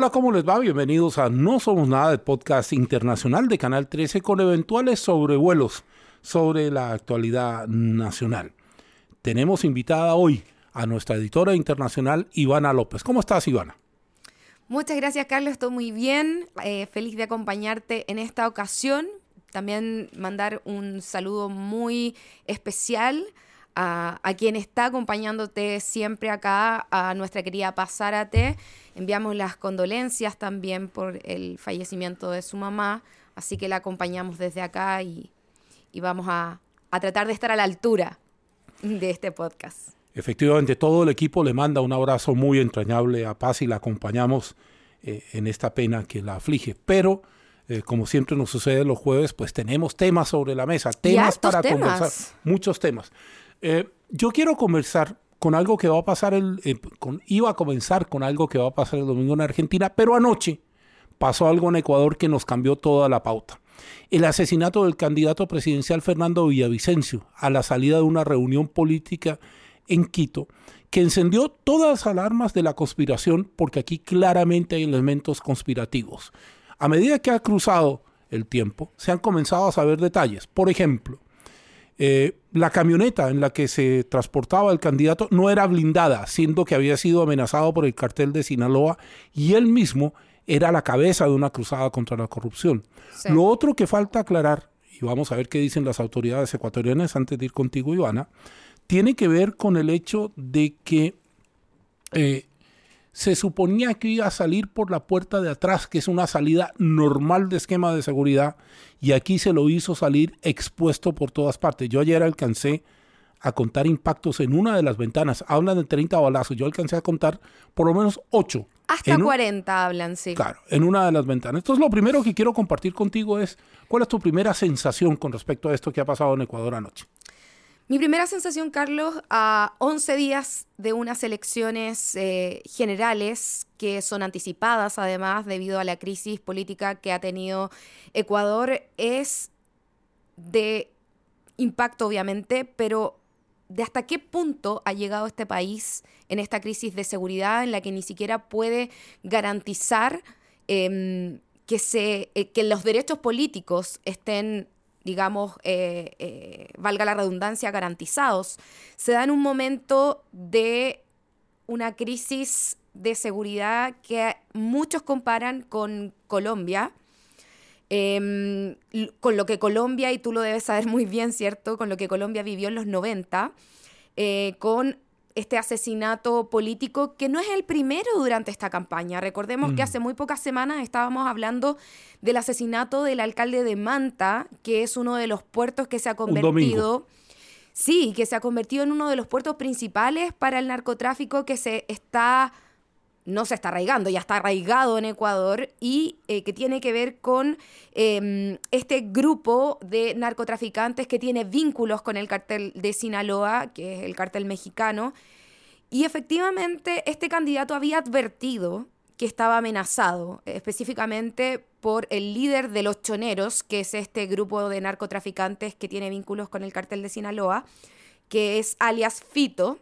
Hola, ¿cómo les va? Bienvenidos a No Somos Nada, el podcast internacional de Canal 13 con eventuales sobrevuelos sobre la actualidad nacional. Tenemos invitada hoy a nuestra editora internacional, Ivana López. ¿Cómo estás, Ivana? Muchas gracias, Carlos. Estoy muy bien. Eh, feliz de acompañarte en esta ocasión. También mandar un saludo muy especial a, quien está acompañándote siempre acá, a nuestra querida Pasárate. Enviamos las condolencias también por el fallecimiento de su mamá, así que la acompañamos desde acá y, vamos a, tratar de estar a la altura de este podcast. Efectivamente, todo el equipo le manda un abrazo muy entrañable a Paz y la acompañamos eh, en esta pena que la aflige. Pero, eh, como siempre nos sucede los jueves, pues tenemos temas sobre la mesa, temas para conversar, muchos temas. Eh, yo quiero conversar con algo que va a pasar el, eh, iba a comenzar con algo que va a pasar el domingo en Argentina, pero anoche pasó algo en Ecuador que nos cambió toda la pauta. El asesinato del candidato presidencial Fernando Villavicencio a la salida de una reunión política en Quito, que encendió todas las alarmas de la conspiración, porque aquí claramente hay elementos conspirativos. A medida que ha cruzado el tiempo, se han comenzado a saber detalles. Por ejemplo, eh, la camioneta en la que se transportaba el candidato no era blindada, siendo que había sido amenazado por el cartel de Sinaloa y él mismo era la cabeza de una cruzada contra la corrupción. Lo otro que falta aclarar, y vamos a ver qué dicen las autoridades ecuatorianas antes de ir contigo, Ivana, tiene que ver con el hecho de que eh, se suponía que iba a salir por la puerta de atrás, que es una salida normal de esquema de seguridad, y aquí se lo hizo salir expuesto por todas partes. Yo ayer alcancé a contar impactos en una de las ventanas. Hablan de 30 balazos. Yo alcancé a contar por lo menos 8. Hasta 40 hablan, sí. Claro, en una de las ventanas. Entonces, lo primero que quiero compartir contigo es, ¿cuál es tu primera sensación con respecto a esto que ha pasado en Ecuador anoche? Mi primera sensación, Carlos, a 11 días de unas elecciones eh, generales que son anticipadas, además, debido a la crisis política que ha tenido Ecuador, es de impacto, obviamente, pero de hasta qué punto ha llegado este país en esta crisis de seguridad en la que ni siquiera puede garantizar em, que, se, eh, que los derechos políticos estén digamos, eh, eh, valga la redundancia, garantizados, se da en un momento de una crisis de seguridad que muchos comparan con Colombia, em, con lo que Colombia, y tú lo debes saber muy bien, ¿cierto? Con lo que Colombia vivió en los 90, eh, con este asesinato político que no es el primero durante esta campaña. Recordemos que mm. hace muy pocas semanas estábamos hablando del asesinato del alcalde de Manta, que es uno de los puertos que se ha convertido... Sí, que se ha convertido en uno de los puertos principales para el narcotráfico que se está no se está arraigando, ya está arraigado en Ecuador y eh, que tiene que ver con em, este grupo de narcotraficantes que tiene vínculos con el cartel de Sinaloa, que es el cartel mexicano. Y efectivamente este candidato había advertido que estaba amenazado, específicamente por el líder de los choneros, que es este grupo de narcotraficantes que tiene vínculos con el cartel de Sinaloa, que es alias Fito.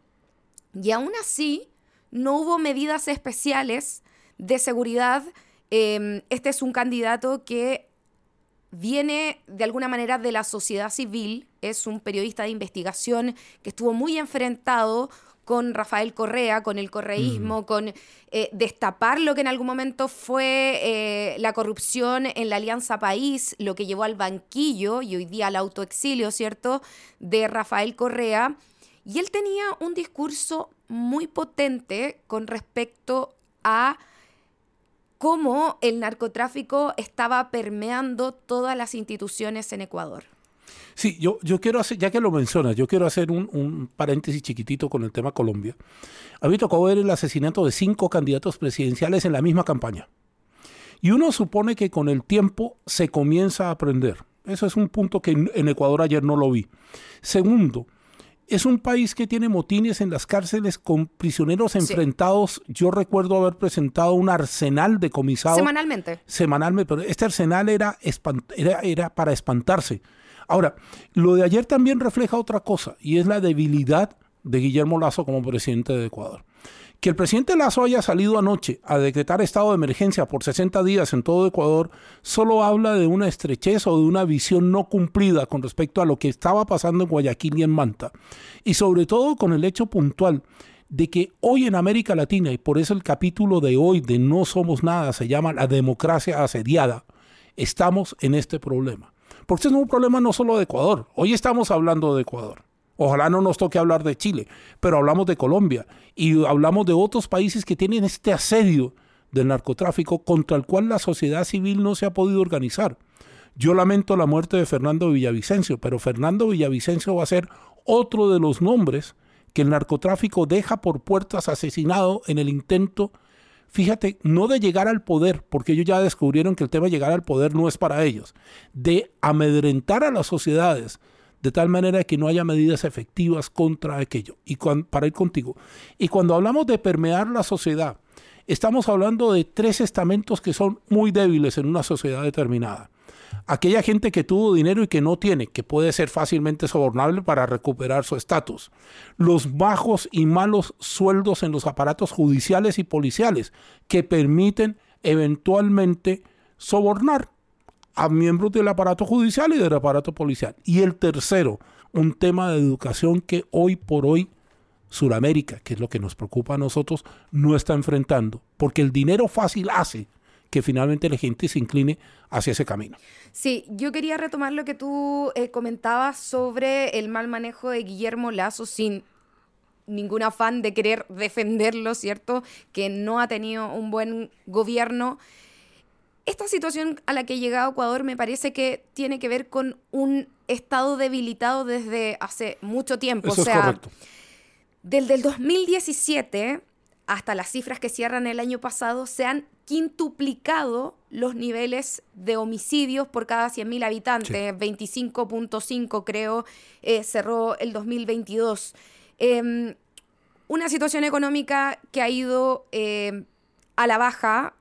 Y aún así, no hubo medidas especiales de seguridad. Em, este es un candidato que viene de alguna manera de la sociedad civil, es un periodista de investigación que estuvo muy enfrentado con Rafael Correa, con el correísmo, con eh, destapar lo que en algún momento fue eh, la corrupción en la Alianza País, lo que llevó al banquillo y hoy día al autoexilio, ¿cierto?, de Rafael Correa. Y él tenía un discurso muy potente con respecto a cómo el narcotráfico estaba permeando todas las instituciones en Ecuador. Sí, yo, yo quiero hacer, ya que lo mencionas, yo quiero hacer un, paréntesis chiquitito con el tema Colombia. A mí tocó ver el asesinato de cinco candidatos presidenciales en la misma campaña. Y uno supone que con el tiempo se comienza a aprender. Eso es un punto que en Ecuador ayer no lo vi. Segundo, es un país que tiene motines en las cárceles con prisioneros enfrentados. Yo recuerdo haber presentado un arsenal de comisados. Semanalmente. Semanalmente, pero este arsenal era, era, era para espantarse. Ahora, lo de ayer también refleja otra cosa, y es la debilidad de Guillermo Lazo como presidente de Ecuador. Que el presidente Lazo haya salido anoche a decretar estado de emergencia por 60 días en todo Ecuador solo habla de una estrechez o de una visión no cumplida con respecto a lo que estaba pasando en Guayaquil y en Manta. Y sobre todo con el hecho puntual de que hoy en América Latina, y por eso el capítulo de hoy de No Somos Nada se llama La democracia asediada, estamos en este problema. Porque es un problema no solo de Ecuador, hoy estamos hablando de Ecuador. Ojalá no nos toque hablar de Chile, pero hablamos de Colombia y hablamos de otros países que tienen este asedio del narcotráfico contra el cual la sociedad civil no se ha podido organizar. Yo lamento la muerte de Fernando Villavicencio, pero Fernando Villavicencio va a ser otro de los nombres que el narcotráfico deja por puertas asesinado en el intento, fíjate, no de llegar al poder, porque ellos ya descubrieron que el tema de llegar al poder no es para ellos, de amedrentar a las sociedades, de tal manera que no haya medidas efectivas contra aquello. Y para ir contigo, y cuando hablamos de permear la sociedad, estamos hablando de tres estamentos que son muy débiles en una sociedad determinada. Aquella gente que tuvo dinero y que no tiene, que puede ser fácilmente sobornable para recuperar su estatus. Los bajos y malos sueldos en los aparatos judiciales y policiales, que permiten eventualmente sobornar a miembros del aparato judicial y del aparato policial. Y el tercero, un tema de educación que hoy por hoy Suramérica, que es lo que nos preocupa a nosotros, no está enfrentando, porque el dinero fácil hace que finalmente la gente se incline hacia ese camino. Sí, yo quería retomar lo que tú eh, comentabas sobre el mal manejo de Guillermo Lazo sin ningún afán de querer defenderlo, ¿cierto? Que no ha tenido un buen gobierno esta situación a la que ha llegado Ecuador me parece que tiene que ver con un estado debilitado desde hace mucho tiempo. Eso o sea, es correcto. desde el 2017 hasta las cifras que cierran el año pasado, se han quintuplicado los niveles de homicidios por cada 100.000 habitantes. 25.5 creo eh, cerró el 2022. Em, una situación económica que ha ido eh, a la baja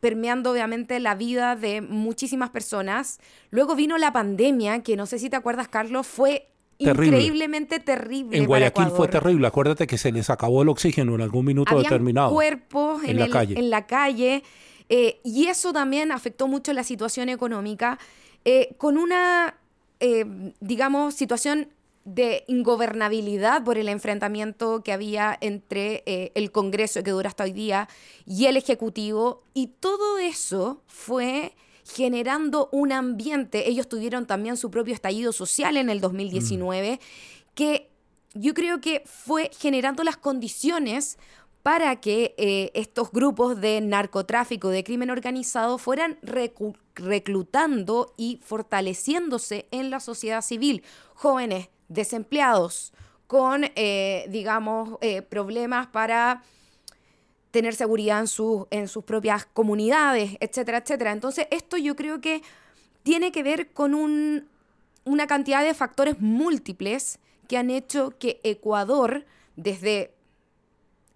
permeando obviamente la vida de muchísimas personas. Luego vino la pandemia, que no sé si te acuerdas, Carlos, fue increíblemente terrible. En Guayaquil fue terrible. Acuérdate que se les acabó el oxígeno en algún minuto determinado. Cuerpos en, la calle. En la calle. Eh, y eso también afectó mucho la situación económica, eh, con una, eh, digamos, situación de ingobernabilidad por el enfrentamiento que había entre eh, el Congreso que dura hasta hoy día y el Ejecutivo. Y todo eso fue generando un ambiente. Ellos tuvieron también su propio estallido social en el 2019, mm. que yo creo que fue generando las condiciones para que eh, estos grupos de narcotráfico, de crimen organizado, fueran reclutando y fortaleciéndose en la sociedad civil. Jóvenes desempleados, con, eh, digamos, eh, problemas para tener seguridad en, en sus propias comunidades, etcétera, etcétera. Entonces, esto yo creo que tiene que ver con un, una cantidad de factores múltiples que han hecho que Ecuador, desde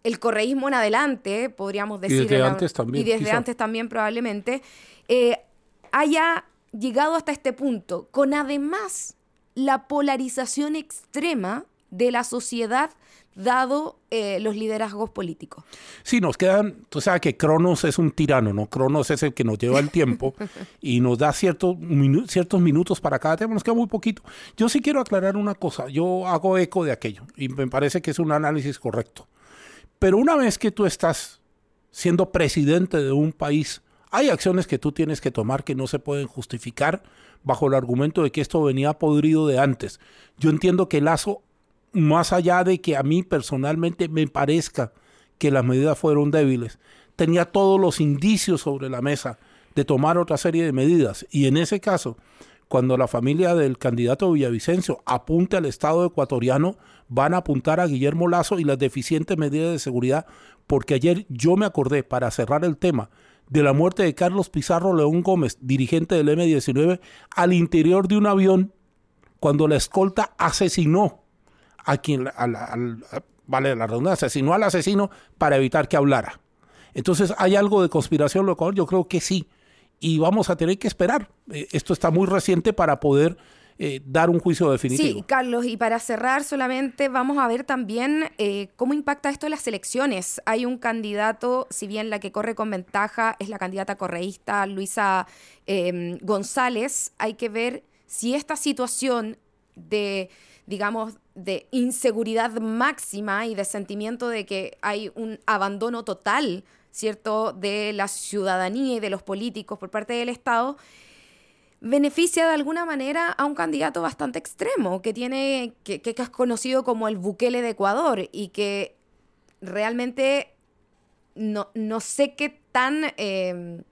el correísmo en adelante, podríamos decir, y desde antes también, y desde antes también probablemente, eh, haya llegado hasta este punto, con además la polarización extrema de la sociedad dado eh, los liderazgos políticos. Sí, nos quedan, tú sabes que Cronos es un tirano, ¿no? Cronos es el que nos lleva el tiempo y nos da ciertos, ciertos minutos para cada tema, nos queda muy poquito. Yo sí quiero aclarar una cosa, yo hago eco de aquello y me parece que es un análisis correcto. Pero una vez que tú estás siendo presidente de un país, hay acciones que tú tienes que tomar que no se pueden justificar bajo el argumento de que esto venía podrido de antes. Yo entiendo que Lazo, más allá de que a mí personalmente me parezca que las medidas fueron débiles, tenía todos los indicios sobre la mesa de tomar otra serie de medidas. Y en ese caso, cuando la familia del candidato Villavicencio apunte al Estado ecuatoriano, van a apuntar a Guillermo Lazo y las deficientes medidas de seguridad, porque ayer yo me acordé, para cerrar el tema, de la muerte de Carlos Pizarro León Gómez, dirigente del M-19, al interior de un avión cuando la escolta asesinó a quien, vale la redundancia, asesinó al asesino para evitar que hablara. Entonces, ¿hay algo de conspiración local? Yo creo que sí. Y vamos a tener que esperar. Eh, esto está muy reciente para poder eh, dar un juicio definitivo. Sí, Carlos, y para cerrar solamente vamos a ver también eh, cómo impacta esto en las elecciones. Hay un candidato, si bien la que corre con ventaja es la candidata correísta Luisa em, González, hay que ver si esta situación de, digamos, de inseguridad máxima y de sentimiento de que hay un abandono total, ¿cierto?, de la ciudadanía y de los políticos por parte del Estado, beneficia de alguna manera a un candidato bastante extremo, que tiene, que, que es conocido como el Bukele de Ecuador y que realmente no, no sé qué tan em,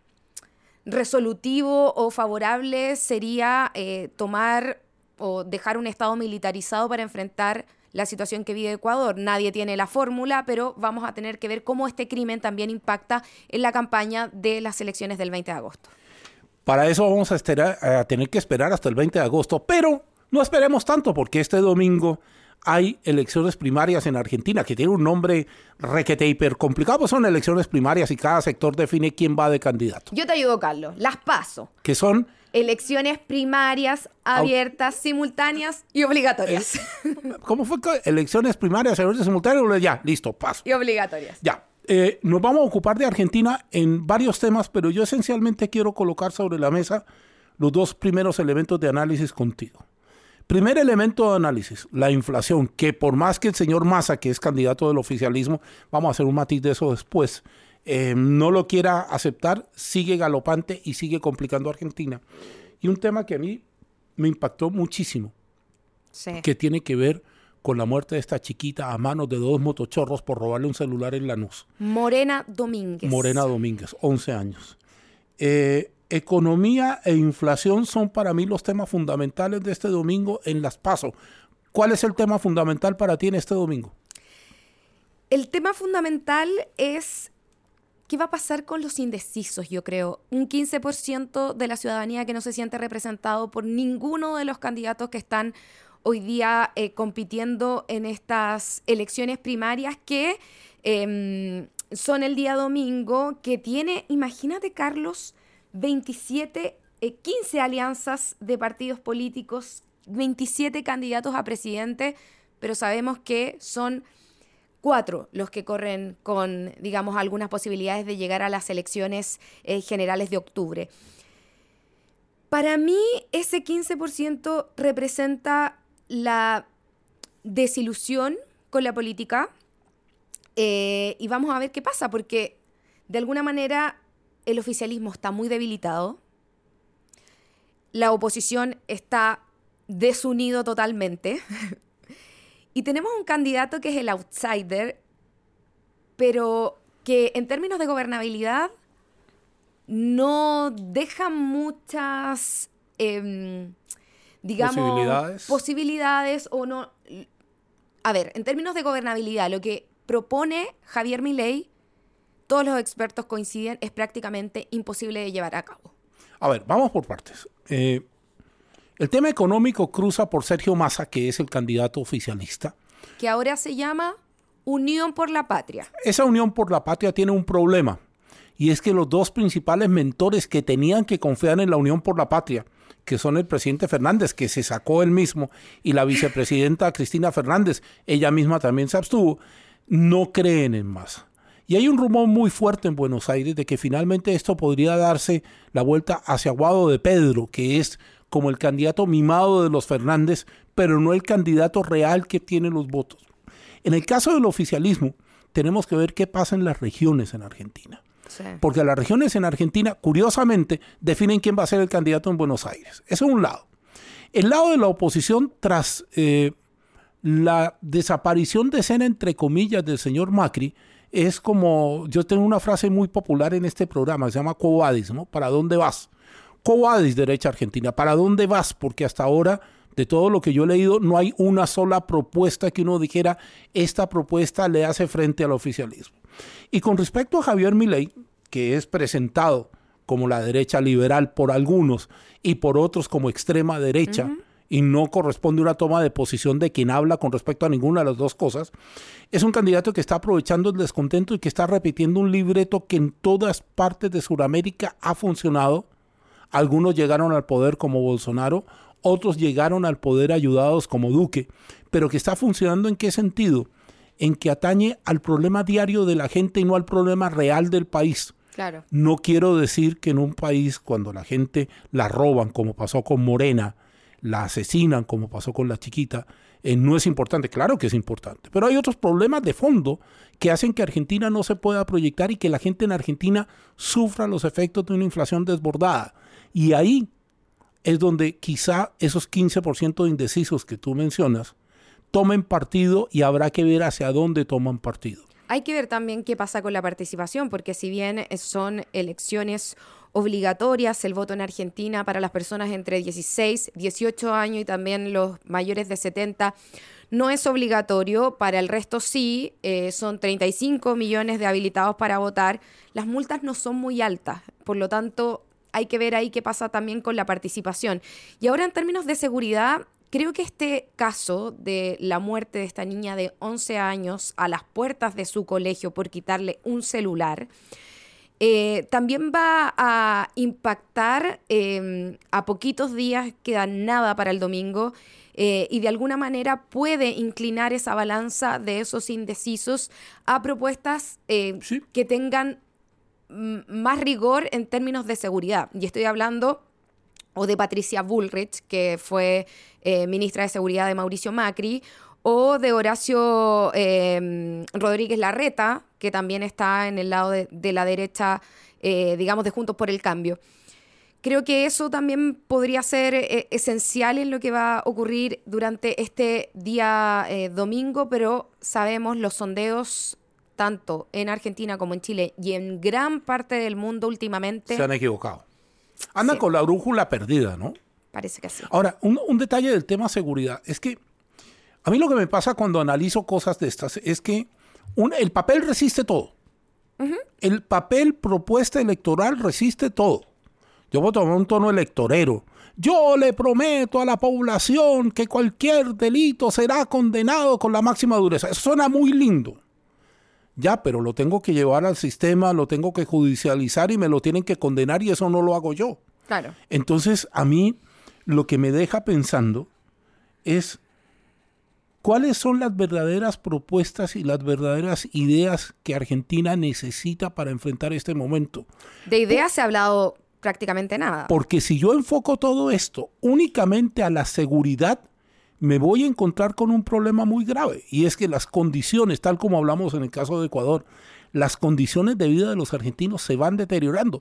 resolutivo o favorable sería eh, tomar o dejar un Estado militarizado para enfrentar la situación que vive Ecuador. Nadie tiene la fórmula, pero vamos a tener que ver cómo este crimen también impacta en la campaña de las elecciones del 20 de agosto. Para eso vamos a, a tener que esperar hasta el 20 de agosto, pero no esperemos tanto porque este domingo hay elecciones primarias en Argentina que tiene un nombre requete hiper complicado, pues son elecciones primarias y cada sector define quién va de candidato. Yo te ayudo, Carlos. Las paso. Que son elecciones primarias, abiertas, simultáneas y obligatorias. ¿Cómo fue? Elecciones primarias, abiertas, simultáneas, ya, listo, paso. Y obligatorias. Ya. Eh, nos vamos a ocupar de Argentina en varios temas, pero yo esencialmente quiero colocar sobre la mesa los dos primeros elementos de análisis contigo. Primer elemento de análisis, la inflación, que por más que el señor Massa, que es candidato del oficialismo, vamos a hacer un matiz de eso después, eh, no lo quiera aceptar, sigue galopante y sigue complicando a Argentina. Y un tema que a mí me impactó muchísimo, que tiene que ver con la muerte de esta chiquita a manos de dos motochorros por robarle un celular en Lanús. Morena Domínguez. Morena Domínguez, 11 años. Eh, economía e inflación son para mí los temas fundamentales de este domingo en Las Paso. ¿Cuál es el tema fundamental para ti en este domingo? El tema fundamental es qué va a pasar con los indecisos, yo creo. Un 15% de la ciudadanía que no se siente representado por ninguno de los candidatos que están hoy día eh, compitiendo en estas elecciones primarias que em, son el día domingo, que tiene, imagínate Carlos, 27, 15 eh, alianzas de partidos políticos, 27 candidatos a presidente, pero sabemos que son cuatro los que corren con, digamos, algunas posibilidades de llegar a las elecciones eh, generales de octubre. Para mí, ese 15% representa la desilusión con la política eh, y vamos a ver qué pasa, porque de alguna manera el oficialismo está muy debilitado, la oposición está desunido totalmente y tenemos un candidato que es el outsider, pero que en términos de gobernabilidad no deja muchas... Em, digamos, posibilidades. posibilidades o no. A ver, en términos de gobernabilidad, lo que propone Javier Milei, todos los expertos coinciden, es prácticamente imposible de llevar a cabo. A ver, vamos por partes. Eh, el tema económico cruza por Sergio Massa, que es el candidato oficialista. Que ahora se llama Unión por la Patria. Esa Unión por la Patria tiene un problema. Y es que los dos principales mentores que tenían que confiar en la Unión por la Patria, que son el presidente Fernández, que se sacó él mismo, y la vicepresidenta Cristina Fernández, ella misma también se abstuvo, no creen en más. Y hay un rumor muy fuerte en Buenos Aires de que finalmente esto podría darse la vuelta hacia Guado de Pedro, que es como el candidato mimado de los Fernández, pero no el candidato real que tiene los votos. En el caso del oficialismo, tenemos que ver qué pasa en las regiones en Argentina. Porque las regiones en Argentina, curiosamente, definen quién va a ser el candidato en Buenos Aires. Eso es un lado. El lado de la oposición, tras eh, la desaparición de escena, entre comillas, del señor Macri, es como, yo tengo una frase muy popular en este programa, se llama Cobadis, ¿no? ¿Para dónde vas? Cobadis, derecha argentina, ¿para dónde vas? Porque hasta ahora, de todo lo que yo he leído, no hay una sola propuesta que uno dijera, esta propuesta le hace frente al oficialismo. Y con respecto a Javier Milei, que es presentado como la derecha liberal por algunos y por otros como extrema derecha, y no corresponde una toma de posición de quien habla con respecto a ninguna de las dos cosas, es un candidato que está aprovechando el descontento y que está repitiendo un libreto que en todas partes de Sudamérica ha funcionado. Algunos llegaron al poder como Bolsonaro, otros llegaron al poder ayudados como Duque, pero que está funcionando en qué sentido? En que atañe al problema diario de la gente y no al problema real del país. Claro. No quiero decir que en un país cuando la gente la roban, como pasó con Morena, la asesinan, como pasó con la chiquita, eh, no es importante. Claro que es importante. Pero hay otros problemas de fondo que hacen que Argentina no se pueda proyectar y que la gente en Argentina sufra los efectos de una inflación desbordada. Y ahí es donde quizá esos 15% de indecisos que tú mencionas tomen partido y habrá que ver hacia dónde toman partido. Hay que ver también qué pasa con la participación, porque si bien son elecciones obligatorias, el voto en Argentina para las personas entre 16, 18 años y también los mayores de 70 no es obligatorio, para el resto sí, eh, son 35 millones de habilitados para votar. Las multas no son muy altas, por lo tanto hay que ver ahí qué pasa también con la participación. Y ahora en términos de seguridad, creo que este caso de la muerte de esta niña de 11 años a las puertas de su colegio por quitarle un celular, eh, también va a impactar em, a poquitos días, queda nada para el domingo, eh, y de alguna manera puede inclinar esa balanza de esos indecisos a propuestas eh, que tengan más rigor en términos de seguridad. Y estoy hablando o de Patricia Bullrich, que fue eh, ministra de Seguridad de Mauricio Macri, o de Horacio em, Rodríguez Larreta, que también está en el lado de, la derecha, eh, digamos, de Juntos por el Cambio. Creo que eso también podría ser eh, esencial en lo que va a ocurrir durante este día domingo, pero sabemos los sondeos tanto en Argentina como en Chile y en gran parte del mundo últimamente. Se han equivocado. Andan con la brújula perdida, ¿no? Parece que sí. Ahora, un, detalle del tema seguridad es que a mí lo que me pasa cuando analizo cosas de estas es que el papel resiste todo. El papel propuesta electoral resiste todo. Yo voy a tomar un tono electorero. Yo le prometo a la población que cualquier delito será condenado con la máxima dureza. Eso suena muy lindo. Ya, pero lo tengo que llevar al sistema, lo tengo que judicializar y me lo tienen que condenar y eso no lo hago yo. Claro. Entonces, a mí lo que me deja pensando es cuáles son las verdaderas propuestas y las verdaderas ideas que Argentina necesita para enfrentar este momento. De ideas se ha hablado prácticamente nada. Porque si yo enfoco todo esto únicamente a la seguridad, me voy a encontrar con un problema muy grave y es que las condiciones, tal como hablamos en el caso de Ecuador, las condiciones de vida de los argentinos se van deteriorando.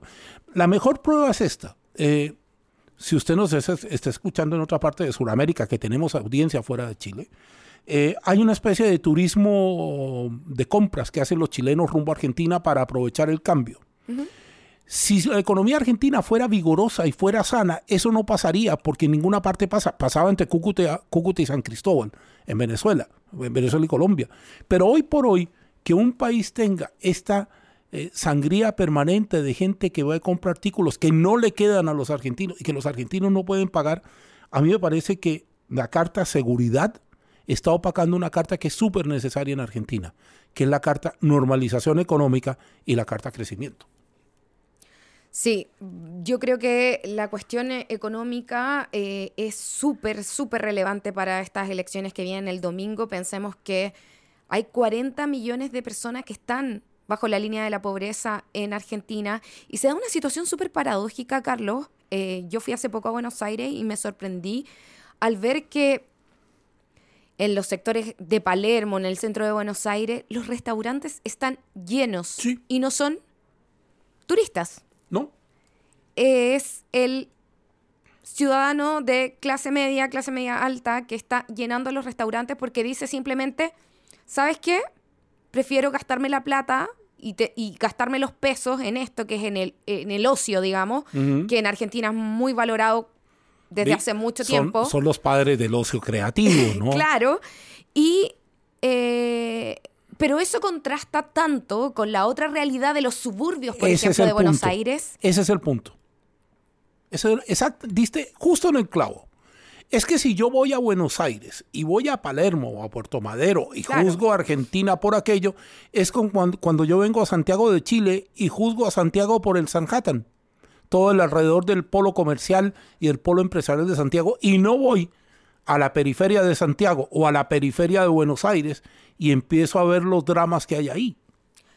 La mejor prueba es esta. Eh, si usted nos está escuchando en otra parte de Sudamérica, que tenemos audiencia fuera de Chile, eh, hay una especie de turismo de compras que hacen los chilenos rumbo a Argentina para aprovechar el cambio. Si la economía argentina fuera vigorosa y fuera sana, eso no pasaría porque en ninguna parte pasa. Pasaba entre Cúcuta, y San Cristóbal, en Venezuela, en Venezuela y Colombia. Pero hoy por hoy, que un país tenga esta eh, sangría permanente de gente que va a comprar artículos que no le quedan a los argentinos y que los argentinos no pueden pagar, a mí me parece que la carta seguridad está opacando una carta que es súper necesaria en Argentina, que es la carta normalización económica y la carta crecimiento. Sí, yo creo que la cuestión económica eh, es súper, súper relevante para estas elecciones que vienen el domingo. Pensemos que hay 40 millones de personas que están bajo la línea de la pobreza en Argentina y se da una situación súper paradójica, Carlos. Eh, yo fui hace poco a Buenos Aires y me sorprendí al ver que en los sectores de Palermo, en el centro de Buenos Aires, los restaurantes están llenos y no son turistas. ¿No? Es el ciudadano de clase media, clase media alta, que está llenando los restaurantes porque dice simplemente, ¿sabes qué? Prefiero gastarme la plata y, gastarme los pesos en esto, que es en el, en el ocio, digamos, que en Argentina es muy valorado desde hace mucho tiempo. Son los padres del ocio creativo, ¿no? claro. Y eh, pero eso contrasta tanto con la otra realidad de los suburbios, por ejemplo, de Buenos Aires. Ese es el punto. exacto, diste justo en el clavo. Es que si yo voy a Buenos Aires y voy a Palermo o a Puerto Madero y juzgo a Argentina por aquello, es como cuando, cuando, yo vengo a Santiago de Chile y juzgo a Santiago por el Sanhattan. todo el alrededor del polo comercial y el polo empresarial de Santiago y no voy a la periferia de Santiago o a la periferia de Buenos Aires y empiezo a ver los dramas que hay ahí.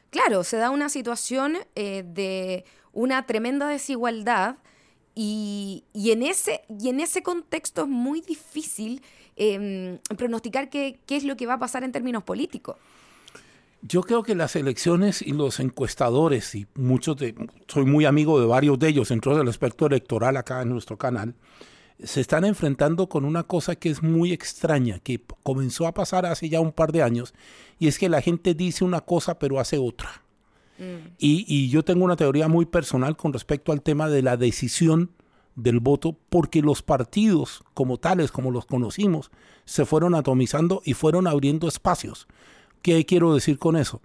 Claro, se da una situación eh, de una tremenda desigualdad y, en ese, y en ese contexto es muy difícil em, pronosticar qué, qué es lo que va a pasar en términos políticos. Yo creo que las elecciones y los encuestadores, y muchos de, soy muy amigo de varios de ellos dentro del aspecto electoral acá en nuestro canal, se están enfrentando con una cosa que es muy extraña, que comenzó a pasar hace ya un par de años, y es que la gente dice una cosa pero hace otra. Mm. Y, y yo tengo una teoría muy personal con respecto al tema de la decisión del voto, porque los partidos como tales, como los conocimos, se fueron atomizando y fueron abriendo espacios. ¿Qué quiero decir con eso?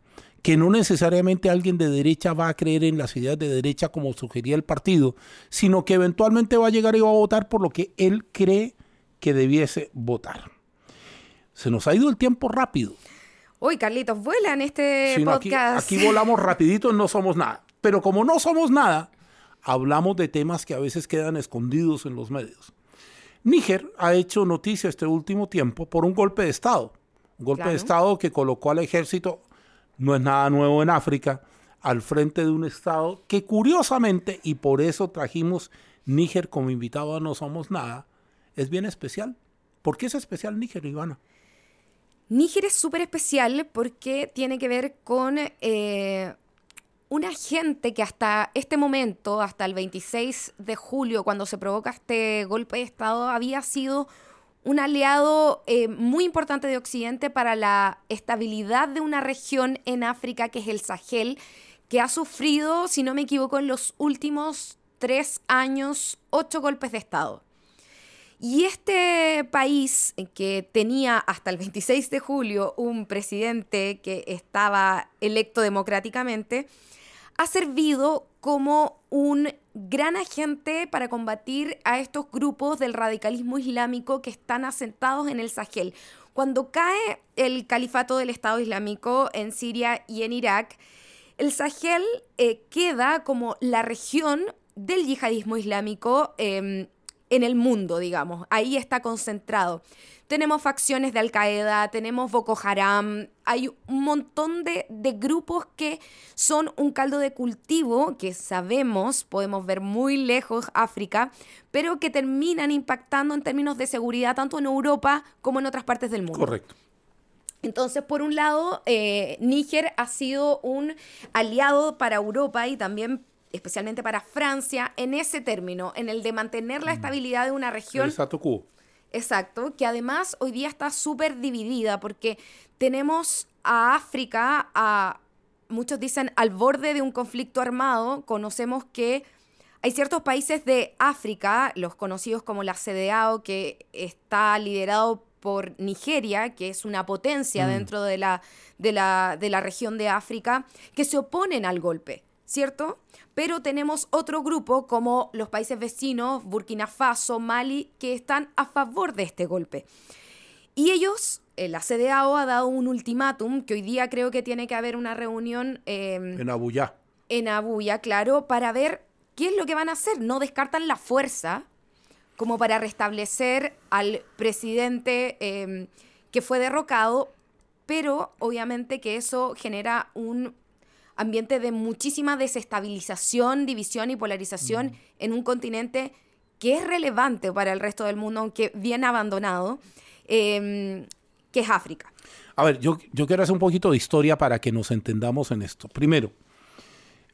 Que no necesariamente alguien de derecha va a creer en las ideas de derecha como sugería el partido, sino que eventualmente va a llegar y va a votar por lo que él cree que debiese votar. Se nos ha ido el tiempo rápido. Uy, Carlitos, vuela en este podcast. Aquí, aquí volamos rapidito, no somos nada. Pero como no somos nada, hablamos de temas que a veces quedan escondidos en los medios. Níger ha hecho noticia este último tiempo por un golpe de Estado un golpe de Estado que colocó al ejército, no es nada nuevo en África, al frente de un Estado que curiosamente, y por eso trajimos Níger como invitado a No Somos Nada, es bien especial. ¿Por qué es especial Níger, Ivana? Níger es súper especial porque tiene que ver con eh, una gente que hasta este momento, hasta el 26 de julio, cuando se provoca este golpe de Estado, había sido un aliado eh, muy importante de Occidente para la estabilidad de una región en África que es el Sahel, que ha sufrido, si no me equivoco, en los últimos tres años ocho golpes de Estado. Y este país que tenía hasta el 26 de julio un presidente que estaba electo democráticamente, ha servido como un gran agente para combatir a estos grupos del radicalismo islámico que están asentados en el Sahel. Cuando cae el califato del Estado Islámico en Siria y en Irak, el Sahel eh, queda como la región del yihadismo islámico em, en el mundo, digamos. Ahí está concentrado. Tenemos facciones de Al Qaeda, tenemos Boko Haram, hay un montón de, grupos que son un caldo de cultivo que sabemos, podemos ver muy lejos África, pero que terminan impactando en términos de seguridad tanto en Europa como en otras partes del mundo. Correcto. Entonces, por un lado, eh, Níger ha sido un aliado para Europa y también especialmente para Francia, en ese término, en el de mantener la mm. estabilidad de una región. El Exacto, que además hoy día está súper dividida porque tenemos a África, a muchos dicen al borde de un conflicto armado, conocemos que hay ciertos países de África, los conocidos como la CDAO, que está liderado por Nigeria, que es una potencia mm. dentro de la, de, la, de la región de África, que se oponen al golpe. ¿Cierto? Pero tenemos otro grupo como los países vecinos, Burkina Faso, Mali, que están a favor de este golpe. Y ellos, eh, la CDAO ha dado un ultimátum, que hoy día creo que tiene que haber una reunión... Em, en Abuya. En Abuya, claro, para ver qué es lo que van a hacer. No descartan la fuerza como para restablecer al presidente em, que fue derrocado, pero obviamente que eso genera un ambiente de muchísima desestabilización, división y polarización mm. en un continente que es relevante para el resto del mundo, aunque bien abandonado, em, que es África. A ver, yo, yo quiero hacer un poquito de historia para que nos entendamos en esto. Primero,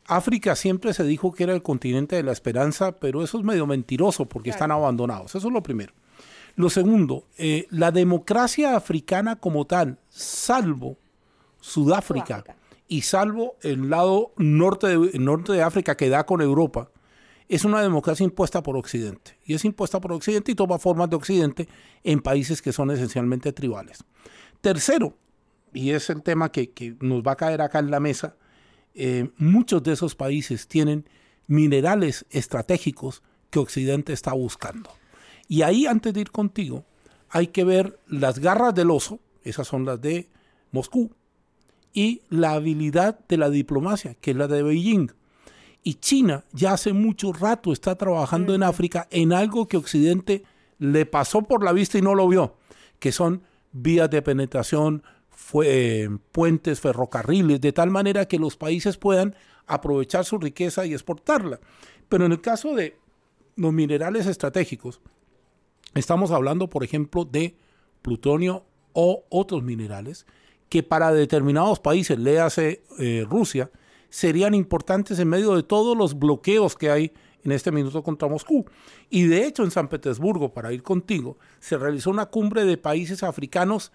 África siempre se dijo que era el continente de la esperanza, pero eso es medio mentiroso porque están abandonados. Eso es lo primero. Lo segundo, eh, la democracia africana como tal, salvo Sudáfrica y salvo el lado norte de, norte de África que da con Europa, es una democracia impuesta por Occidente. Y es impuesta por Occidente y toma formas de Occidente en países que son esencialmente tribales. Tercero, y es el tema que, nos va a caer acá en la mesa, eh, muchos de esos países tienen minerales estratégicos que Occidente está buscando. Y ahí, antes de ir contigo, hay que ver las garras del oso, esas son las de Moscú, y la habilidad de la diplomacia, que es la de Beijing. Y China ya hace mucho rato está trabajando en África en algo que Occidente le pasó por la vista y no lo vio, que son vías de penetración, fue, puentes, ferrocarriles, de tal manera que los países puedan aprovechar su riqueza y exportarla. Pero en el caso de los minerales estratégicos, estamos hablando, por ejemplo, de plutonio o otros minerales que para determinados países, léase eh, Rusia, serían importantes en medio de todos los bloqueos que hay en este minuto contra Moscú. Y de hecho en San Petersburgo, para ir contigo, se realizó una cumbre de países africanos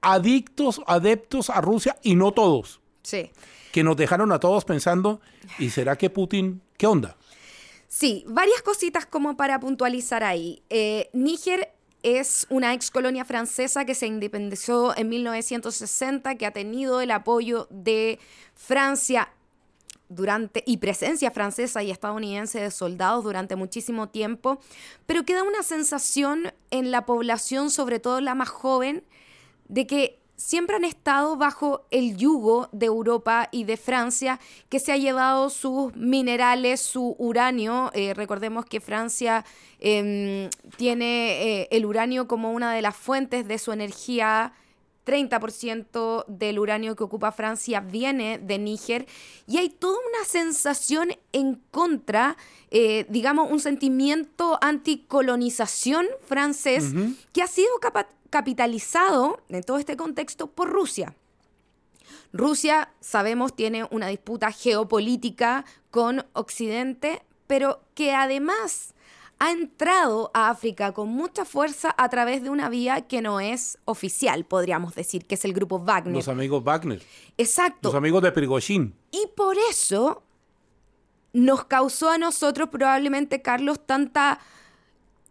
adictos, adeptos a Rusia y no todos. Sí. Que nos dejaron a todos pensando, ¿y será que Putin, qué onda? Sí, varias cositas como para puntualizar ahí. Eh, Níger es una ex colonia francesa que se independizó en 1960, que ha tenido el apoyo de Francia durante y presencia francesa y estadounidense de soldados durante muchísimo tiempo, pero queda una sensación en la población, sobre todo la más joven, de que siempre han estado bajo el yugo de Europa y de Francia, que se ha llevado sus minerales, su uranio. Eh, recordemos que Francia em, tiene eh, el uranio como una de las fuentes de su energía. 30% del uranio que ocupa Francia viene de Níger. Y hay toda una sensación en contra, eh, digamos, un sentimiento anticolonización francés que ha sido capitalizado en todo este contexto por Rusia. Rusia, sabemos, tiene una disputa geopolítica con Occidente, pero que además ha entrado a África con mucha fuerza a través de una vía que no es oficial, podríamos decir, que es el grupo Wagner. Los amigos Wagner. Exacto. Los amigos de Prigozhin. Y por eso nos causó a nosotros probablemente, Carlos, tanta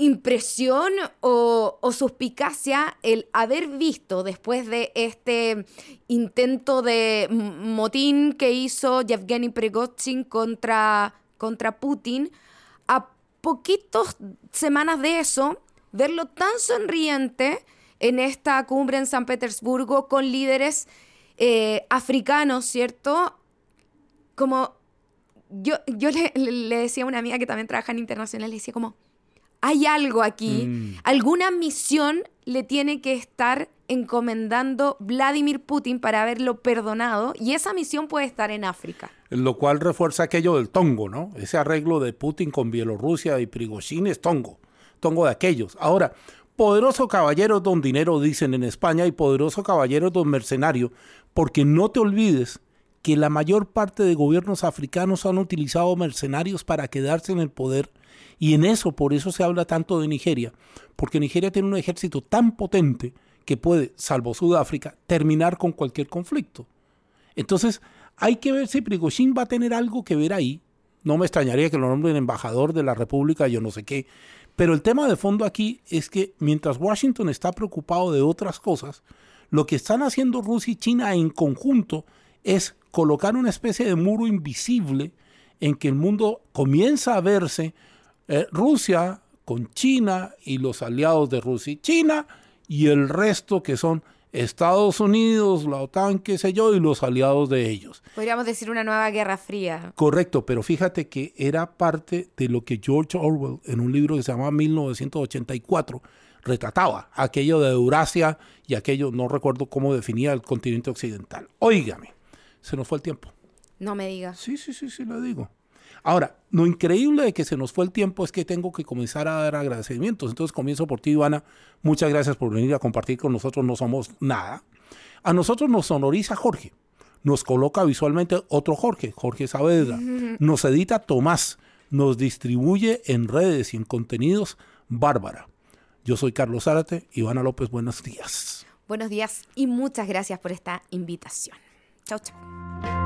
impresión o, suspicacia el haber visto después de este intento de motín que hizo Yevgeny Prigozhin contra, contra Putin a poquitos semanas de eso, verlo tan sonriente en esta cumbre en San Petersburgo con líderes eh, africanos, ¿cierto? Como yo, yo le, le, decía a una amiga que también trabaja en internacional, le decía como, hay algo aquí, mm. alguna misión le tiene que estar encomendando Vladimir Putin para haberlo perdonado y esa misión puede estar en África. Lo cual refuerza aquello del tongo, ¿no? Ese arreglo de Putin con Bielorrusia y Prigozhin es tongo, tongo de aquellos. Ahora, poderoso caballero don dinero dicen en España y poderoso caballero don mercenario, porque no te olvides que la mayor parte de gobiernos africanos han utilizado mercenarios para quedarse en el poder y en eso, por eso se habla tanto de Nigeria, porque Nigeria tiene un ejército tan potente que puede, salvo Sudáfrica, terminar con cualquier conflicto. Entonces, hay que ver si Prigozhin va a tener algo que ver ahí. No me extrañaría que lo nombren embajador de la República, yo no sé qué. Pero el tema de fondo aquí es que mientras Washington está preocupado de otras cosas, lo que están haciendo Rusia y China en conjunto es colocar una especie de muro invisible en que el mundo comienza a verse eh, Rusia con China y los aliados de Rusia y China y el resto que son Estados Unidos, la OTAN, qué sé yo, y los aliados de ellos. Podríamos decir una nueva guerra fría. Correcto, pero fíjate que era parte de lo que George Orwell en un libro que se llama 1984 retrataba, aquello de Eurasia y aquello, no recuerdo cómo definía el continente occidental. Óigame, se nos fue el tiempo. No me digas. Sí, sí, sí, sí, lo digo. Ahora, lo increíble de que se nos fue el tiempo es que tengo que comenzar a dar agradecimientos. Entonces comienzo por ti, Ivana. Muchas gracias por venir a compartir con nosotros. No somos nada. A nosotros nos honoriza Jorge. Nos coloca visualmente otro Jorge, Jorge Saavedra. Nos edita Tomás. Nos distribuye en redes y en contenidos Bárbara. Yo soy Carlos Zárate. Ivana López, buenos días. Buenos días y muchas gracias por esta invitación. Chao, chao.